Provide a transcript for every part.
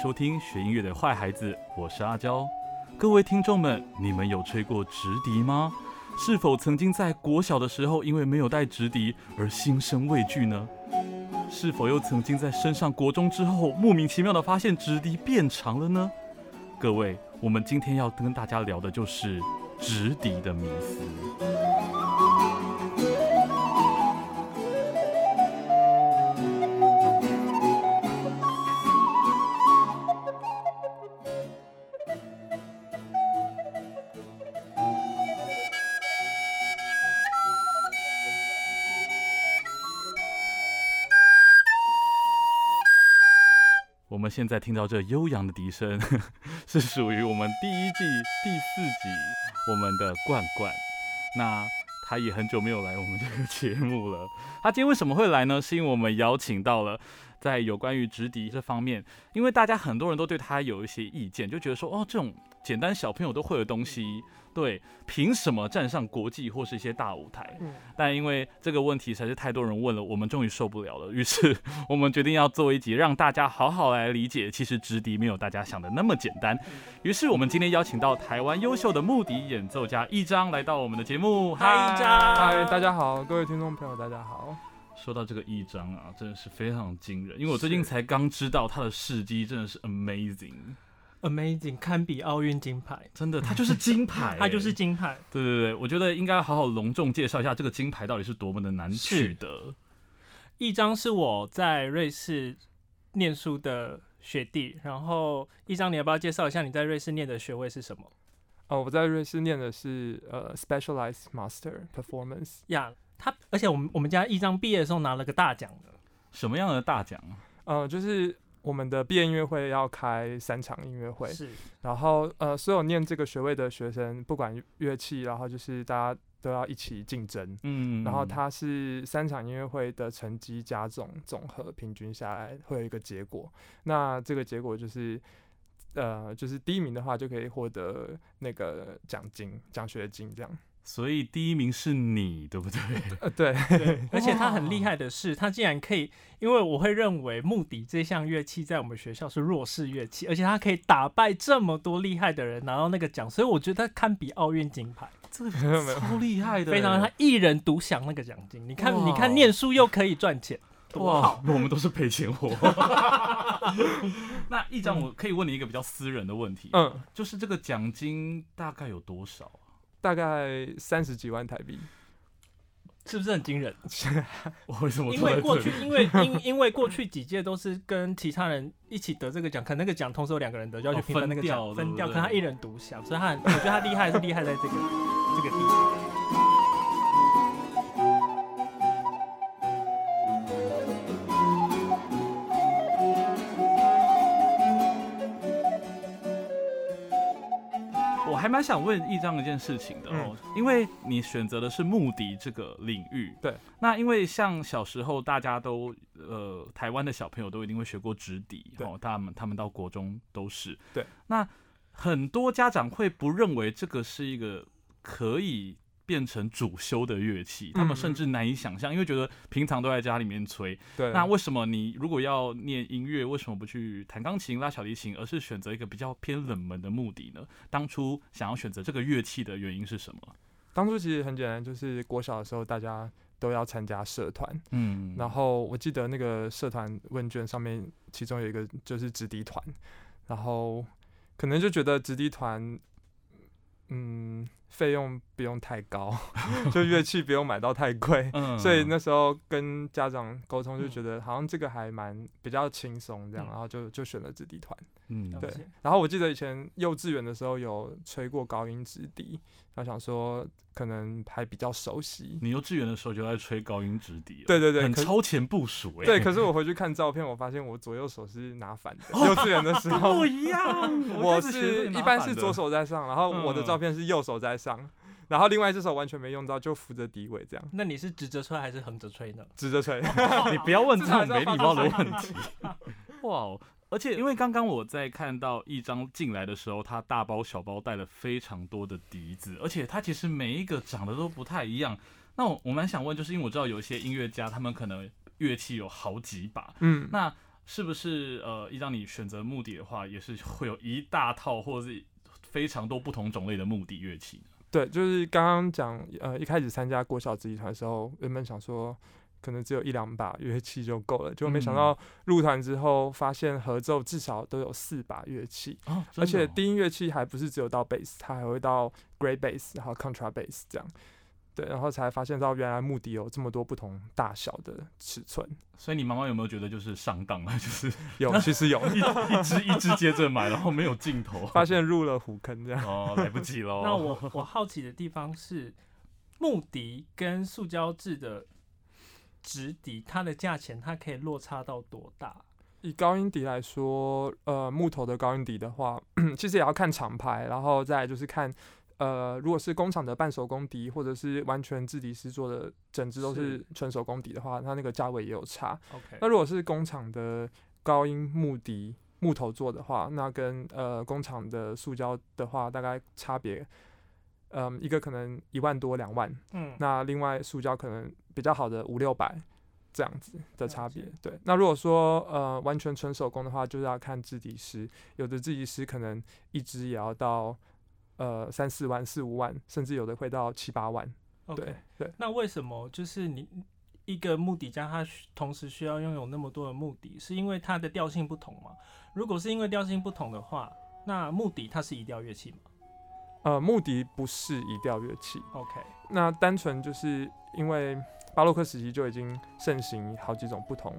收听学音乐的坏孩子，我是阿娇。各位听众们，你们有吹过直笛吗？是否曾经在国小的时候因为没有带直笛而心生畏惧呢？是否又曾经在升上国中之后莫名其妙的发现直笛变长了呢？各位，我们今天要跟大家聊的就是直笛的迷思。现在听到这悠扬的笛声，是属于我们第一季第四集我们的冠冠。那他也很久没有来我们这个节目了。他今天为什么会来呢？是因为我们邀请到了在有关于直笛这方面，因为大家很多人都对他有一些意见，就觉得说，哦，这种简单小朋友都会的东西，对，凭什么站上国际或是一些大舞台？嗯但因为这个问题实在是太多人问了，我们终于受不了了，于是我们决定要做一集，让大家好好来理解，其实直笛没有大家想的那么简单。于是我们今天邀请到台湾优秀的木笛演奏家一章来到我们的节目。嗨，一章，嗨，大家好，各位听众朋友，大家好。说到这个一张啊，真的是非常惊人，因为我最近才刚知道他的事迹真的是 amazing，amazing，堪比奥运金牌，真的，它就是金牌、它就是金牌。对对对，我觉得应该好好隆重介绍一下这个金牌到底是多么的难取得。一张是我在瑞士念书的学弟，然后一张，你要不要介绍一下你在瑞士念的学位是什么？哦，我在瑞士念的是呃 Specialized Master Performance。呀、他而且我们我们家一张毕业的时候拿了个大奖的，什么样的大奖啊？呃，就是我们的毕业音乐会要开三场音乐会，是然后呃，所有念这个学位的学生，不管乐器，然后就是大家都要一起竞争。嗯，然后它是三场音乐会的成绩加总总和平均下来会有一个结果，那这个结果就是，呃，就是第一名的话就可以获得那个奖金、奖学金这样。所以第一名是你，对不对？呃，对，对，而且他很厉害的是，他竟然可以，因为我会认为木笛这项乐器在我们学校是弱势乐器，而且他可以打败这么多厉害的人拿到那个奖，所以我觉得他堪比奥运金牌。这个没有没有超厉害的，非常，他一人独享那个奖金。你看，你看，念书又可以赚钱，多好！哇，我们都是赔钱货。那一张，我可以问你一个比较私人的问题，嗯，就是这个奖金大概有多少啊？大概三十几万台币。是不是很惊人？我为什么因为过去，因为因 因为过去几届都是跟其他人一起得这个奖，可能那个奖同时有两个人得，就要去分那个奖，分掉。可他一人独享，所以他很，我觉得他厉害是厉害在这个这个地方。蛮想问一章一件事情的哦，因为你选择的是木笛这个领域，对。那因为像小时候大家都呃，台湾的小朋友都一定会学过直笛，对哦，他们他们到国中都是，对。那很多家长会不认为这个是一个可以变成主修的乐器，他们甚至难以想象，因为觉得平常都在家里面吹，对，那为什么你如果要念音乐，为什么不去弹钢琴、拉小提琴，而是选择一个比较偏冷门的目的呢？当初想要选择这个乐器的原因是什么？当初其实很简单，就是国小的时候大家都要参加社团，嗯然后我记得那个社团问卷上面，其中有一个就是直笛团，然后可能就觉得直笛团，嗯，费用不用太高，就乐器不用买到太贵，嗯所以那时候跟家长沟通就觉得好像这个还蛮比较轻松这样，嗯然后就就选了直笛团。嗯对，然后我记得以前幼稚园的时候有吹过高音直笛，然后想说可能还比较熟悉。你幼稚园的时候就在吹高音直笛、哦，对对对，很超前部署哎、对，可是我回去看照片，我发现我左右手是拿反的。幼稚园的时候不，一样，我是一般是左，手在上，然后我的嗯照片是右手在上，然后另外一只手完全没用到，就扶着底尾这样那你是直着吹还是横着吹呢？直着吹。你不要问这种没礼貌的问题。哇哦！而且因为刚刚我在看到一张进来的时候，他大包小包带了非常多的笛子，而且他其实每一个长得都不太一样。那我我蛮想问，就是因为我知道有一些音乐家他们可能乐器有好几把，嗯，那是不是呃，一张你选择目的的话，也是会有一大套或者是非常多不同种类的目的乐器呢？对，就是刚刚讲，呃，一开始参加国小子集团的时候，原本想说可能只有一两把乐器就够了，结果没想嗯到入团之后，发现合奏至少都有四把乐器，哦，而且低音乐器还不是只有到 bass，它还会到 great bass，然后 contra bass 这样。对，然后才发现到原来木笛有这么多不同大小的尺寸，所以你妈妈有没有觉得就是上当了？就是有其实有，一一只一只接着买，然后没有尽头，发现入了虎坑这样。哦，来不及了。那我我好奇的地方是，木笛跟塑胶制的直笛，它的价钱它可以落差到多大？以高音笛来说，呃，木头的高音笛的话，其实也要看厂牌，然后再就是看，呃，如果是工厂的半手工笛，或者是完全制笛师做的整支都是纯手工笛的话，它那个价位也有差。OK，那如果是工厂的高音木笛木头做的话，那跟呃工厂的塑胶的话，大概差别，嗯，一个可能一万多两万，嗯，那另外塑胶可能比较好的五六百这样子的差别。对，那如果说呃完全纯手工的话，就是要看制笛师，有的制笛师可能一支也要到呃三四万、四五万，甚至有的会到七八万。对对，那为什么就是你一个目的家，它需同时需要拥有那么多的目的，是因为它的调性不同吗？如果是因为调性不同的话，那木笛它是移调乐器吗呃，木笛不是移调乐器，？OK，那单纯就是因为巴洛克时期就已经盛行好几种不同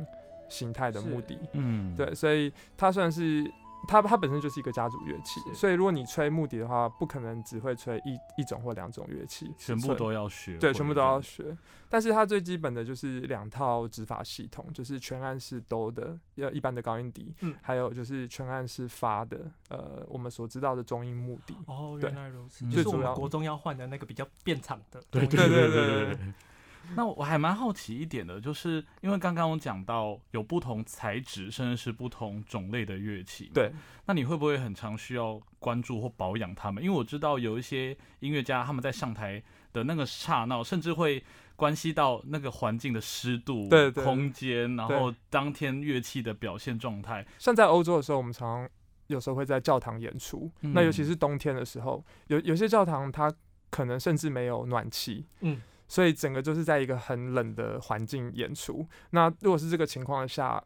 形态的木是笛，嗯，对，所以它算是它它本身就是一个家族乐器，所以如果你吹木笛的话，不可能只会吹一一种或两种乐器，全部都要学，对，全部都要学。但是它最基本的就是两套指法系统，就是全按式哆的，要，一般的高音笛，嗯还有就是全按式发的，呃，我们所知道的中音木笛。哦，对原来如此，嗯就是我们国中要换的那个比较变长的。对对对对对。那我还蛮好奇一点的，就是因为刚刚我讲到有不同材质，甚至是不同种类的乐器。对，那你会不会很常需要关注或保养它们？因为我知道有一些音乐家他们在上台的那个刹那，甚至会关系到那个环境的湿度、空间，然后当天乐器的表现状态。像在欧洲的时候，我们常常有时候会在教堂演出，那尤其嗯是冬天的时候，有有些教堂它可能甚至没有暖气，嗯，所以整个就是在一个很冷的环境演出。那如果是这个情况下，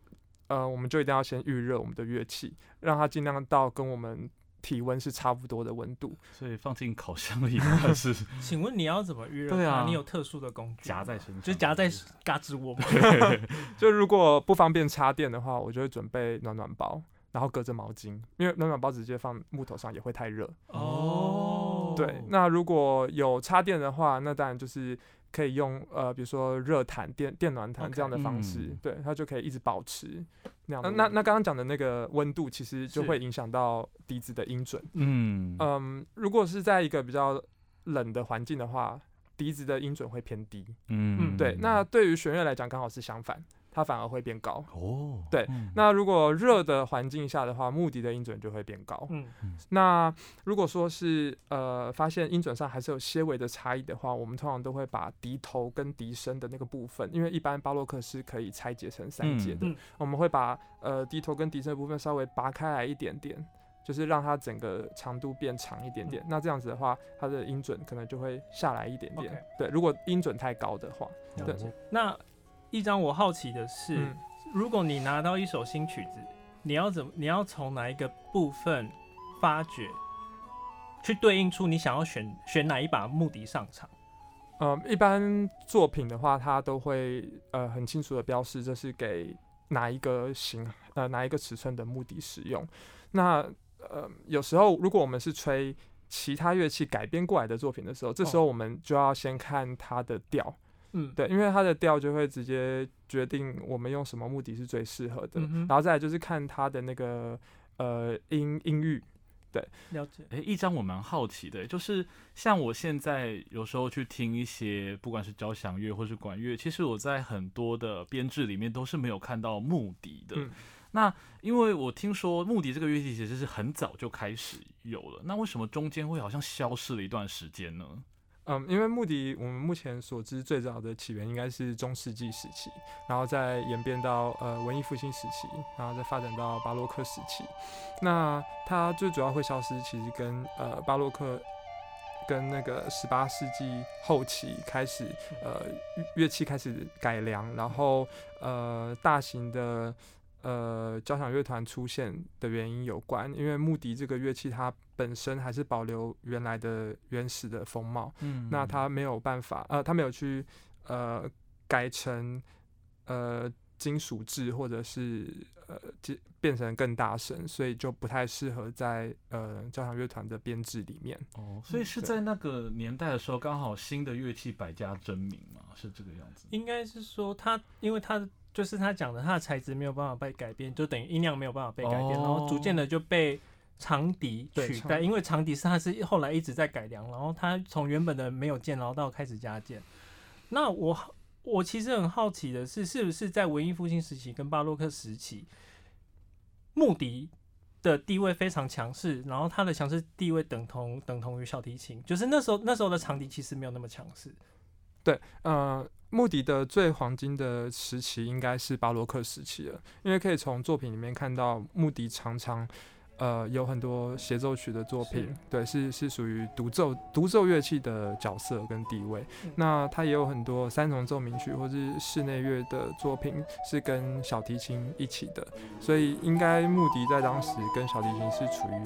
呃，我们就一定要先预热我们的乐器，让它尽量到跟我们体温是差不多的温度。所以放进烤箱里吗还是 请问你要怎么预热？对啊你有特殊的工具？夹在身上？就夹在嘎吱窝吗？就如果不方便插电的话，我就会准备暖暖包，然后隔着毛巾，因为暖暖包直接放木头上也会太热。哦，对，那如果有插电的话，那当然就是可以用呃，比如说热毯、电电暖毯这样的方式嗯。对，它就可以一直保持那样。那那刚刚讲的那个温度，其实就会影响到笛子的音准。嗯。嗯，如果是在一个比较冷的环境的话，笛子的音准会偏低。嗯对，那对于弦乐来讲，刚好是相反，它反而会变高。哦，对嗯那如果热的环境下的话，目的的音准就会变高。嗯，那如果说是呃发现音准上还是有些微的差异的话，我们通常都会把笛头跟笛身的那个部分，因为一般巴洛克是可以拆解成三节的，我们会把呃笛头跟笛身的部分稍微拔开来一点点。就是让它整个长度变长一点点，那这样子的话，它的音准可能就会下来一点点。对，如果音准太高的话，对。那一张我好奇的是，嗯，如果你拿到一首新曲子，你要怎么？你要从哪一个部分发掘，去对应出你想要选选哪一把木笛上场？嗯，一般作品的话，它都会呃很清楚的标示这是给哪一个型呃哪一个尺寸的木笛使用。那呃有时候如果我们是吹其他乐器改编过来的作品的时候，这时候我们就要先看它的调，嗯，对，因为它的调就会直接决定我们用什么目的是最适合的。嗯然后再来就是看它的那个呃音音域，对了解。哎，一张我蛮好奇的，就是像我现在有时候去听一些不管是交响乐或是管乐，其实我在很多的编制里面都是没有看到木笛的。嗯那因为我听说木笛这个乐器其实是很早就开始有了，那为什么中间会好像消失了一段时间呢？嗯，因为穆迪我们目前所知最早的起源应该是中世纪时期，然后再演变到呃文艺复兴时期，然后再发展到巴洛克时期。那它最主要会消失，其实跟呃巴洛克跟那个十八世纪后期开始呃乐器开始改良，然后呃大型的呃交响乐团出现的原因有关。因为穆迪这个乐器它本身还是保留原来的原始的风貌，嗯那它没有办法，呃，它没有去呃改成呃金属制或者是呃变变成更大声，所以就不太适合在呃交响乐团的编制里面。哦，所以是在那个年代的时候，刚好新的乐器百家争鸣嘛，是这个样子。应该是说它，因为他就是他讲的，它的材质没有办法被改变，就等于音量没有办法被改变，然后逐渐的就被长笛取代，因为长笛是它是后来一直在改良，然后它从原本的没有键，然后到开始加键。那我我其实很好奇的是，是不是在文艺复兴时期跟巴洛克时期，穆迪的地位非常强势，然后它的强势地位等同等同于小提琴，就是那时候那时候的长笛其实没有那么强势。呃，穆迪的最黄金的时期应该是巴洛克时期了，因为可以从作品里面看到穆迪常常。呃，有很多协奏曲的作品，对，是是属于独奏独奏乐器的角色跟地位。嗯那他也有很多三重奏鸣曲或是室内乐的作品是跟小提琴一起的，所以应该穆迪在当时跟小提琴是处于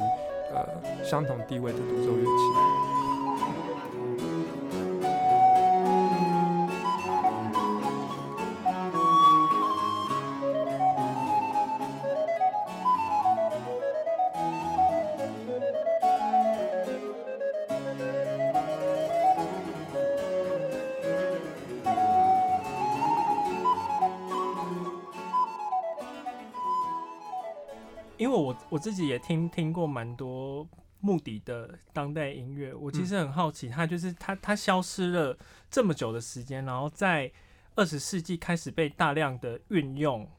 呃相同地位的独奏乐器。我我自己也听听过蛮多穆迪的当代音乐，我其实很好奇，他就是他他消失了这么久的时间，然后在二十世纪开始被大量的运用，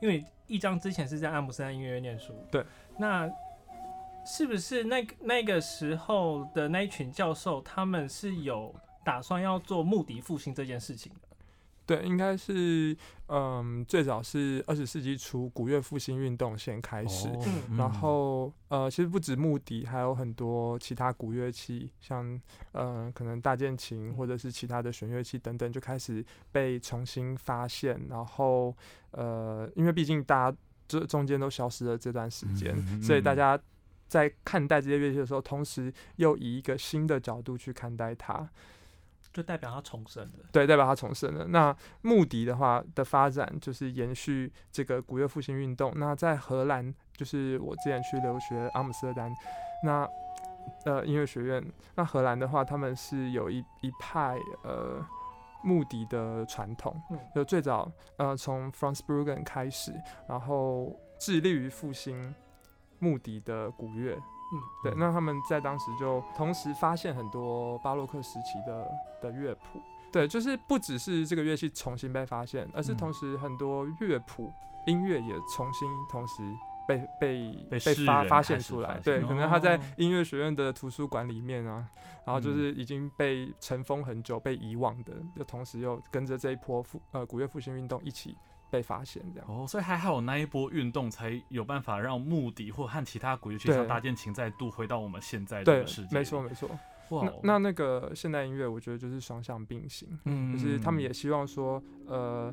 因为一章之前是在阿姆斯特丹音乐院念书，对，那是不是那个那个时候的那一群教授，他们是有打算要做穆迪复兴这件事情的？对，应该是嗯，最早是二十世纪初古乐复兴运动先开始，然后呃，其实不止木笛，还有很多其他古乐器，像呃可能大键琴或者是其他的弦乐器等等，就开始被重新发现。然后呃，因为毕竟大家这中间都消失了这段时间，嗯嗯所以大家在看待这些乐器的时候，同时又以一个新的角度去看待它。就代表他重生了。对，代表他重生了。那穆迪的话的发展就是延续这个古乐复兴运动。那在荷兰，就是我之前去留学阿姆斯特丹，那呃音乐学院，那荷兰的话，他们是有一一派呃穆迪的传统，嗯就最早呃从 Franz Bruggen 开始，然后致力于复兴穆迪的古乐。嗯，对，那他们在当时就同时发现很多巴洛克时期的的乐谱，对，就是不只是这个乐器重新被发现，而是嗯。同时很多乐谱、音乐也重新同时被被被被发发现出来。对，可能他在哦音乐学院的图书馆里面啊，然后就嗯。是已经被尘封很久、被遗忘的，就同时又跟着这一波复呃古乐复兴运动一起被发现，这样。哦，所以还好那一波运动才有办法让穆迪或和其他古乐器对像大键琴再度回到我们现在这个世界，没错，没错。那那那个现代音乐，我觉得就是双向并行。嗯就是他们也希望说，呃，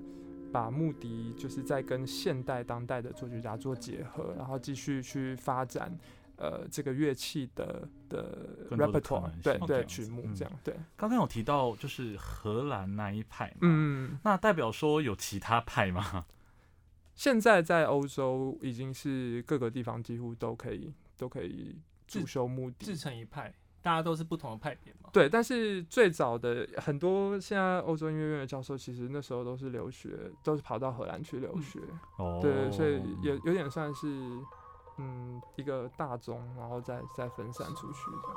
把穆迪就是在跟现代当代的作曲家做结合，然后继续去发展呃这个乐器的的 repertoire，能对对曲目嗯这样对，刚刚有提到就是荷兰那一派嘛，嗯，那代表说有其他派吗？现在在欧洲已经是各个地方几乎都可以都可以驻修目的自。成一派，大家都是不同的派别嘛。对，但是最早的很多现在欧洲音乐院的教授，其实那时候都是留学，都是跑到荷兰去留嗯学。哦，对，所以有有点算是嗯一个大钟，然后再再分散出去这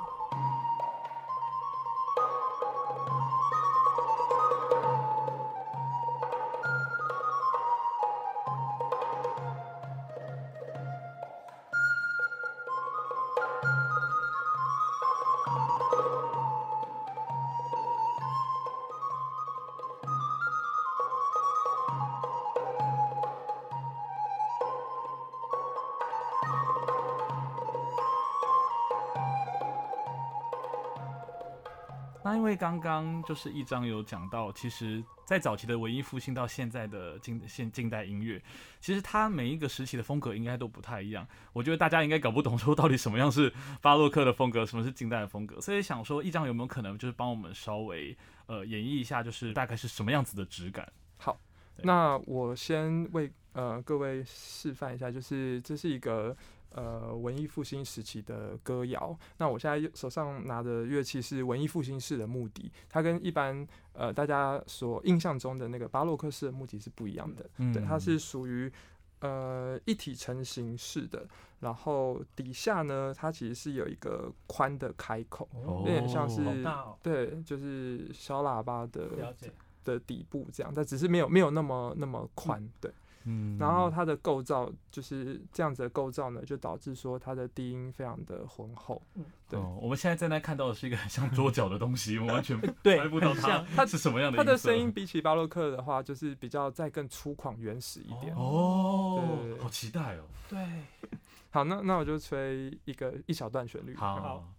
为刚刚就是一章有讲到，其实，在早期的文艺复兴到现在的近现近代音乐，其实它每一个时期的风格应该都不太一样。我觉得大家应该搞不懂说到底什么样是巴洛克的风格，什么是近代的风格。所以想说，一章有没有可能就是帮我们稍微呃演绎一下，就是大概是什么样子的质感？好，那我先为呃各位示范一下，就是这是一个呃文艺复兴时期的歌谣。那我现在手上拿的乐器是文艺复兴式的木笛，它跟一般呃大家所印象中的那个巴洛克式的木笛是不一样的。嗯对，它是属于呃一体成型式的，然后底下呢，它其实是有一个宽的开口，哦有点像是哦，对，就是小喇叭的。的底部这样，但只是没有没有那么那么宽，对。嗯然后它的构造就是这样子的构造呢，就导致说它的低音非常的浑厚。嗯对哦，我们现在正在看到的是一个很像桌角的东西，我完全对猜不到它它是什么样的它的声音比起巴洛克的话，就是比较再更粗犷原始一点。哦对对，对好期待哦。对，好，那那我就吹一个一小段旋律。好，好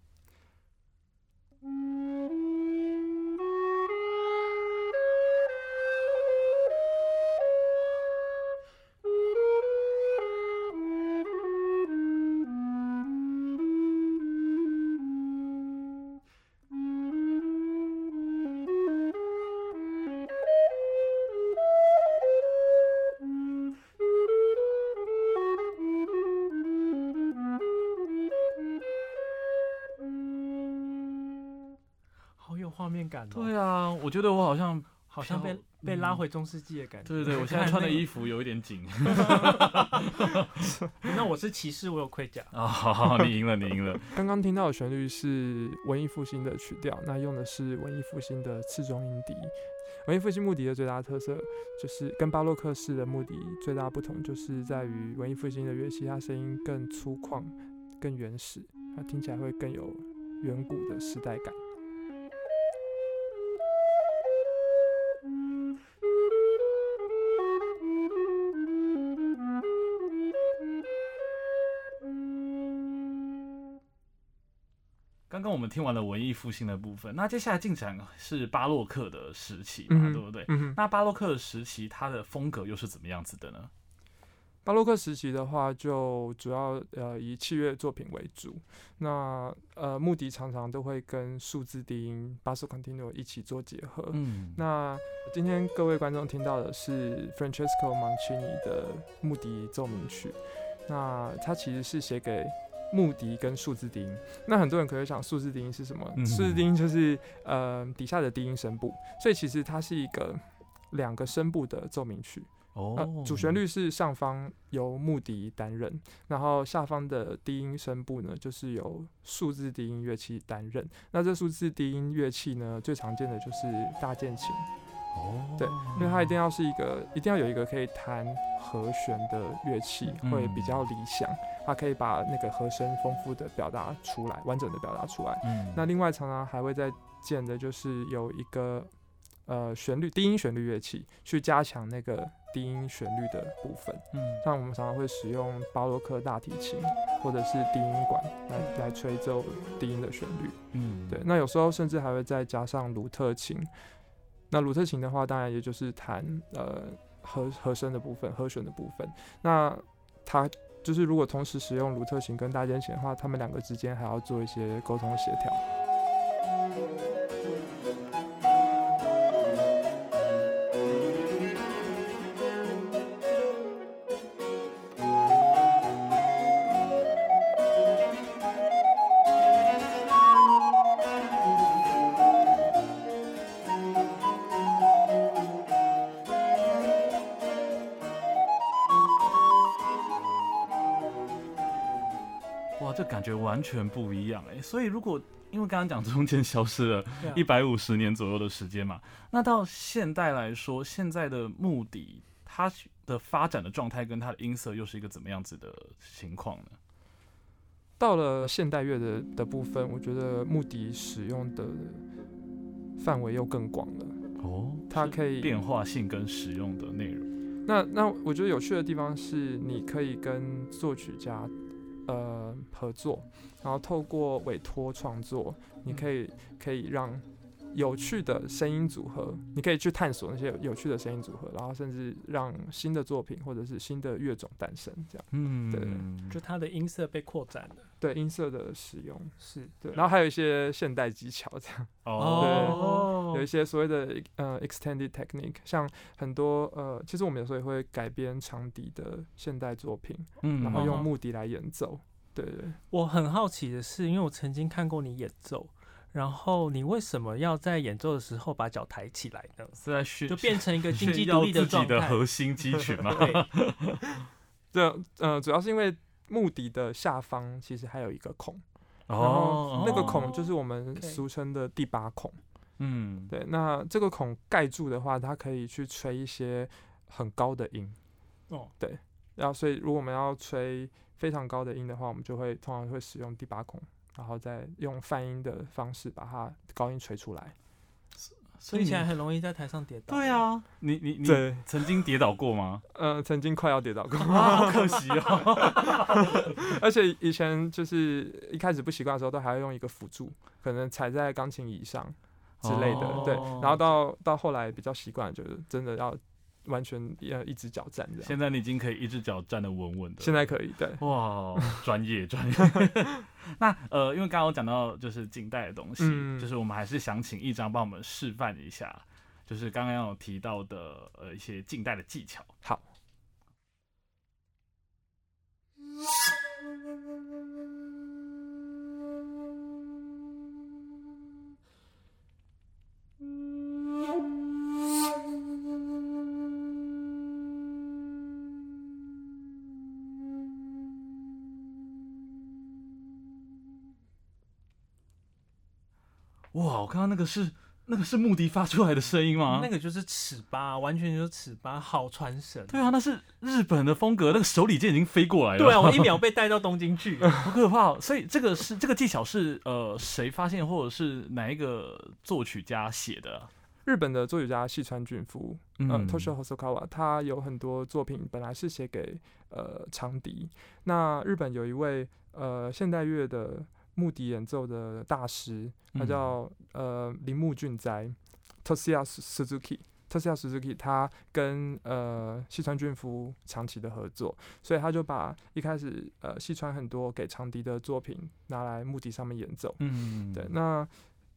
感哦，对啊，我觉得我好像，好像被被拉嗯回中世纪的感觉。对对对，我现在穿的衣服有一点紧 那我是骑士，我有盔甲。啊。好好，你赢了，你赢了。刚刚听到的旋律是文艺复兴的曲调，那用的是文艺复兴的次中音笛。文艺复兴木笛的最大特色就是跟巴洛克式的木笛最大不同，就是在于文艺复兴的乐器，它声音更粗犷、更原始，它听起来会更有远古的时代感。刚刚我们听完了文艺复兴的部分，那接下来进展是巴洛克的时期嘛，嗯对不对？嗯，那巴洛克的时期，它的风格又是怎么样子的呢？巴洛克时期的话，就主要呃以器乐作品为主。那呃木笛常常都会跟数字低音 basso continuo 一起做结合。嗯，那今天各位观众听到的是 Francesco Mancini 的木笛奏鸣曲，那它其实是写给木笛跟数字低音。那很多人可能会想，数字低音是什么？嗯数字低音就是呃底下的低音声部，所以其实它是一个两个声部的奏鸣曲。哦呃，主旋律是上方由木笛担任，然后下方的低音声部呢，就是由数字低音乐器担任。那这数字低音乐器呢，最常见的就是大键琴，哦，对，因为它一定要是一个，一定要有一个可以弹和弦的乐器，会比较理想。它可以把那个和声丰富的表达出来，完整的表达出来。嗯，那另外常常还会再建的就是有一个呃旋律低音旋律乐器，去加强那个低音旋律的部分。嗯，像我们常常会使用巴洛克大提琴或者是低音管来来吹奏低音的旋律。嗯，对，那有时候甚至还会再加上鲁特琴。那鲁特琴的话，当然也就是弹呃和和声的部分、和弦的部分。那它就是如果同时使用鲁特琴跟大键琴的话，他们两个之间还要做一些沟通协调。这感觉完全不一样哎。所以如果因为刚刚讲中间消失了一百五十年左右的时间嘛，那到现代来说，现在的目的它的发展的状态跟它的音色又是一个怎么样子的情况呢？到了现代乐的的部分，我觉得目的使用的范围又更广了。哦，它可以变化性跟使用的内容。那那我觉得有趣的地方是，你可以跟作曲家呃合作，然后透过委托创作，你可以可以让有趣的声音组合，你可以去探索那些有趣的声音组合，然后甚至让新的作品或者是新的乐种诞生。这样，嗯，对。就它的音色被扩展了，对音色的使用，是对，然后还有一些现代技巧，这样 哦，有一些所谓的呃 extended technique，像很多呃，其实我们有时候也会改编长笛的现代作品，嗯然后用嗯木笛来演奏。对对对，我很好奇的是，因为我曾经看过你演奏，然后你为什么要在演奏的时候把脚抬起来呢？是在炫就变成一个经济独立的自己的状态。核心肌群吗？对，呃主要是因为木笛的下方其实还有一个孔，然后哦，那个孔就是我们俗称的第八孔。嗯，对，那这个孔盖住的话，它可以去吹一些很高的音。哦，对然后所以如果我们要吹非常高的音的话，我们就会通常会使用第八孔，然后再用泛音的方式把它高音吹出来。所以你听起来很容易在台上跌倒。对，啊，你你你对，曾经跌倒过吗？呃，曾经快要跌倒过，啊，好可惜哦。而且以前就是一开始不习惯的时候，都还要用一个辅助，可能踩在钢琴椅上之类的，对。哦然后到到后来比较习惯，就是真的要完全要一只脚站。现在你已经可以一只脚站得稳稳的。现在可以，对，哇，专业专业。那呃，因为刚刚有讲到就是近代的东西，嗯就是我们还是想请一章帮我们示范一下，就是刚刚有提到的呃一些近代的技巧。好。哇，我刚刚那个是那个是木笛发出来的声音吗？那个就是尺八，完全就是尺八，好传神。对啊，那是日本的风格，那个手里剑已经飞过来了。对啊，我一秒 被带到东京去。好可怕、哦！所以这个是这个技巧是呃谁发现，或者是哪一个作曲家写的啊？日本的作曲家细川俊夫，呃嗯，Toshio Hosokawa，他有很多作品本来是写给呃长笛。那日本有一位呃现代乐的木笛演奏的大师，他嗯叫、呃铃木俊哉 （Toshia Suzuki）。Toshia Suzuki 他跟呃西川俊夫长期的合作，所以他就把一开始呃西川很多给长笛的作品拿来木笛上面演奏。嗯，对，那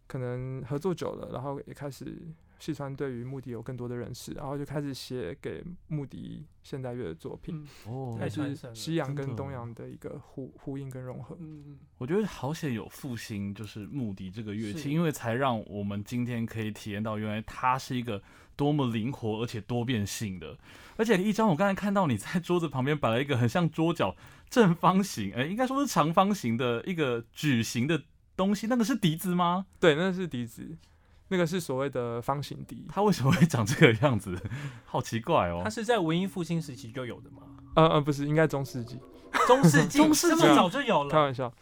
可能合作久了，然后也开始细川对于木笛有更多的认识，然后就开始写给木笛现代乐的作品，嗯哦，就是西洋跟东洋的一个呼呼应跟融合。嗯，我觉得好险有复兴，就是木笛这个乐器，因为才让我们今天可以体验到，原来它是一个多么灵活而且多变性的。而且一张，我刚才看到你在桌子旁边摆了一个很像桌角正方形，哎、应该说是长方形的一个矩形的东西，那个是笛子吗？对，那是笛子，那个是所谓的方形笛。它为什么会长这个样子？好奇怪哦它。是在文艺复兴时期就有的吗？呃呃，不是，应该中世纪，中世纪，中世纪这么早就有了。开玩笑。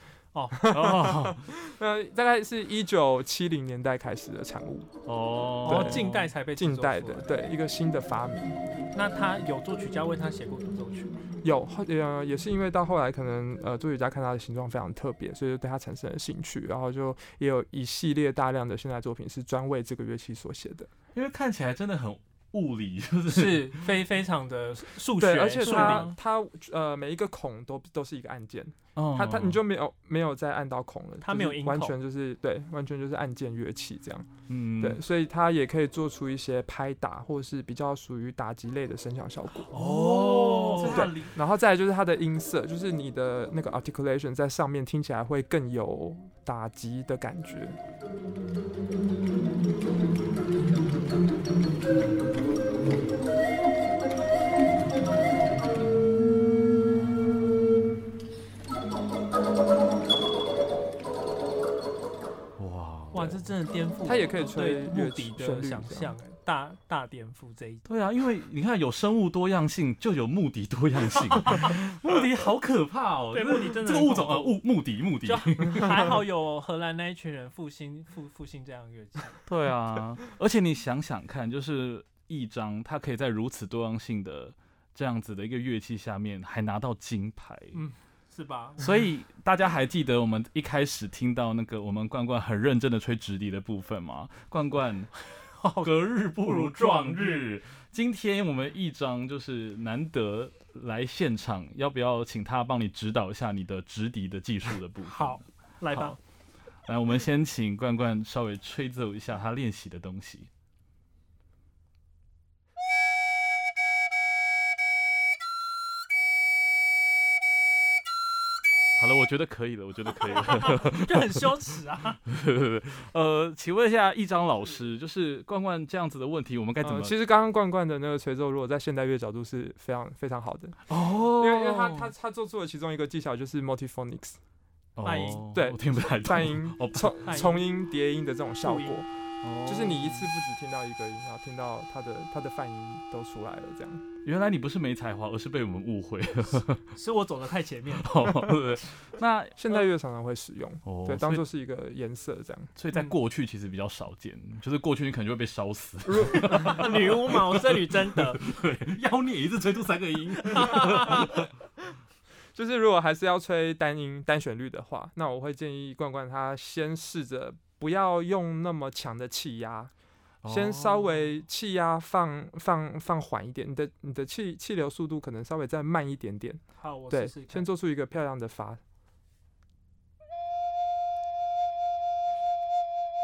哦。那，大概是一九七零年代开始的产物，哦。然后近代才被近代的，对，一个新的发明。那他有作曲家为他写过独奏曲？吗？有，后呃，也是因为到后来可能呃，作曲家看他的形状非常特别，所以就对他产生了兴趣，然后就也有一系列大量的现代作品是专为这个乐器所写的。因为看起来真的很物理，就是。是非非常的数学，对，而且数它它呃每一个孔都都是一个按键，哦它它你就没有没有再按到孔了，它就是完没有音孔全就是对，完全就是按键乐器这样。嗯对，所以他也可以做出一些拍打或者是比较属于打击类的声响效果。哦，对然后再来就是它的音色，就是你的那个 articulation 在上面听起来会更有打击的感觉。真的颠覆它也可以我吹对乐曲木笛的想象，哎大大颠覆这一。对啊，因为你看有生物多样性，就有目的多样性。目的好可怕哦！对，就是木笛真的这个物种呃物目的目的。还好有荷兰那一群人复兴复复兴这样乐器。对啊，而且你想想看，就是一张它可以在如此多样性的这样子的一个乐器下面，还拿到金牌。嗯是吧？所以大家还记得我们一开始听到那个我们罐罐很认真的吹直笛的部分吗？罐罐，隔日不如撞日。今天我们一张就是难得来现场，要不要请他帮你指导一下你的直笛的技术的部分？好，来吧。来，我们先请罐罐稍微吹奏一下他练习的东西。好了，我觉得可以了，我觉得可以了。就很羞耻啊！呃，请问一下一张老师，就是冠冠这样子的问题，我们该怎么？呃其实刚刚冠冠的那个吹奏，如果在现代乐角度是非常非常好的，哦因为因为他他他做出了其中一个技巧就是 multiphonics 泛音哦对我听不太懂泛音哦重音重音叠音的这种效果，就是你一次不只听到一个音，然后听到它的它的泛音都出来了，这样。原来你不是没才华，而是被我们误会了。是我走的太前面。哦对那 现在乐常常会使用，对，当做是一个颜色这样。所以在过去其实比较少见，就是过去你可能就会被烧死。女巫嘛，我这里真的妖孽一次吹出三个音，就是如果还是要吹单音单旋律的话，那我会建议罐罐他先试着不要用那么强的气压，先稍微气压放放放缓一点，你的你的气气流速度可能稍微再慢一点点，好，我对试试，看先做出一个漂亮的发。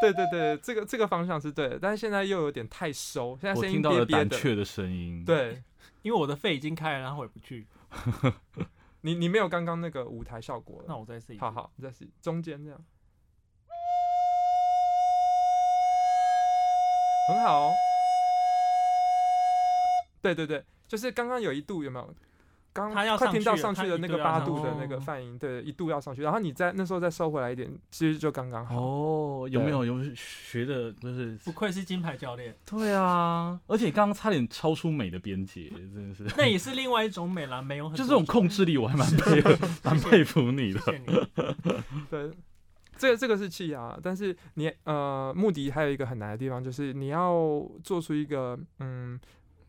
对对对，这个这个方向是对的，但是现在又有点太收，现在声音我听到了憋憋的。胆怯的声音。，对 因为我的肺已经开了，然后回不去。你你没有刚刚那个舞台效果了。那我再试一次。好好，你再试中间这样，很好哦。对对对，就是刚刚有一度有没有？刚快听到上去的那个八度的那哦。个泛音，对，一度要上去，然后你再那时候再收回来一点，其实就刚刚好。哦，有没有？有学的，就是不愧是金牌教练，对啊，而且刚刚差点超出美的边界，真的是。那也是另外一种美啦，没有很就这种控制力，我还蛮佩服，蛮佩服你的。这个这个是气压，但是你呃，目的还有一个很难的地方，就是你要做出一个嗯，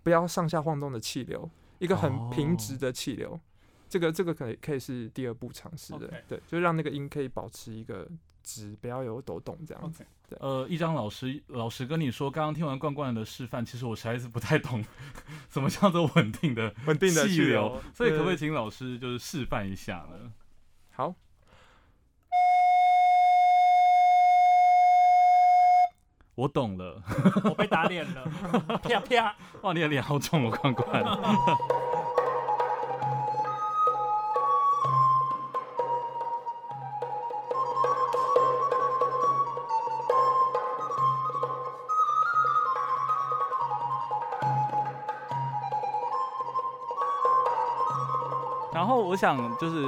不要上下晃动的气流，一个很平直哦的气流。这个这个可以可以是第二步尝试的对，就让那个音可以保持一个直，不要有抖动这样子。呃，一张老师，老师跟你说，刚刚听完罐罐的示范，其实我实在是不太懂 什么叫做稳定的稳定的气流，所以可不可以请老师就是示范一下呢？好，我懂了，我被打脸了，啪啪。哇，你的脸好重哦，冠冠。然后我想就是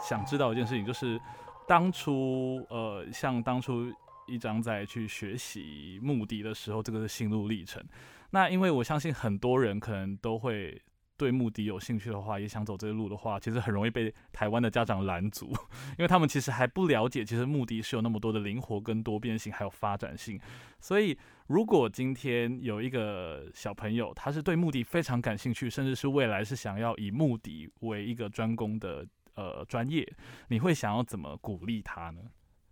想知道一件事情，就是当初呃，像当初一张在去学习目的的时候，这个是心路历程。那因为我相信很多人可能都会对目的有兴趣的话，也想走这个路的话，其实很容易被台湾的家长拦阻，因为他们其实还不了解，其实目的是有那么多的灵活跟多变性，还有发展性。所以，如果今天有一个小朋友，他是对目的非常感兴趣，甚至是未来是想要以目的为一个专攻的呃专业，你会想要怎么鼓励他呢？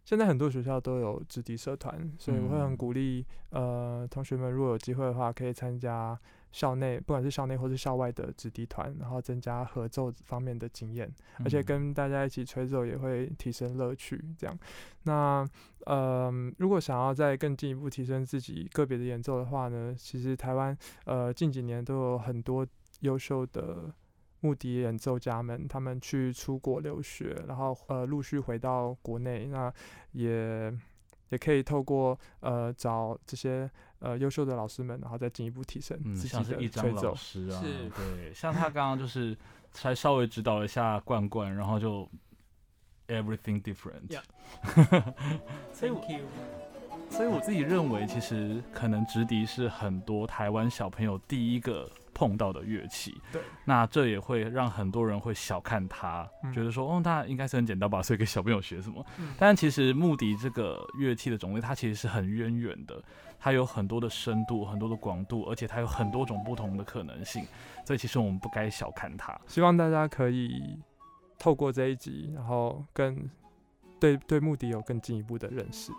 现在很多学校都有直笛社团，所以我会嗯很鼓励呃同学们，如果有机会的话，可以参加校内，不管是校内或是校外的直笛团，然后增加合奏方面的经验，而且嗯跟大家一起吹奏也会提升乐趣。这样，那呃，如果想要再更进一步提升自己个别的演奏的话呢，其实台湾呃近几年都有很多优秀的。目的演奏家们，他们去出国留学，然后呃陆续回到国内，那也也可以透过呃找这些呃优秀的老师们，然后再进一步提升嗯，自己像是的一张老吹奏。师啊，是对，像他刚刚就是才稍微指导了一下冠冠，然后就 everything different。Yeah 所以我 Thank you。所以我自己认为，其实可能直笛是很多台湾小朋友第一个碰到的乐器。对，那这也会让很多人会小看它，嗯觉得说，哦，那应该是很简单吧，所以给小朋友学什么？嗯但其实木笛这个乐器的种类，它其实是很渊源的，它有很多的深度、很多的广度，而且它有很多种不同的可能性。所以其实我们不该小看它。希望大家可以透过这一集，然后更对对目的有更进一步的认识。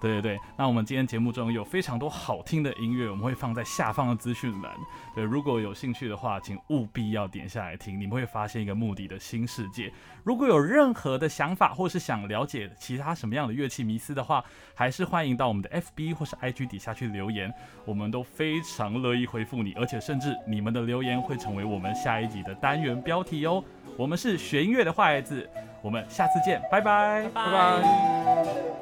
对对对，那我们今天节目中有非常多好听的音乐，我们会放在下方的资讯栏。对，如果有兴趣的话，请务必要点下来听，你们会发现一个目的的新世界。如果有任何的想法，或是想了解其他什么样的乐器迷思的话，还是欢迎到我们的 FB 或是 IG 底下去留言，我们都非常乐意回复你，而且甚至你们的留言会成为我们下一集的单元标题哦。我们是学音乐的坏孩子，我们下次见，拜拜，拜拜。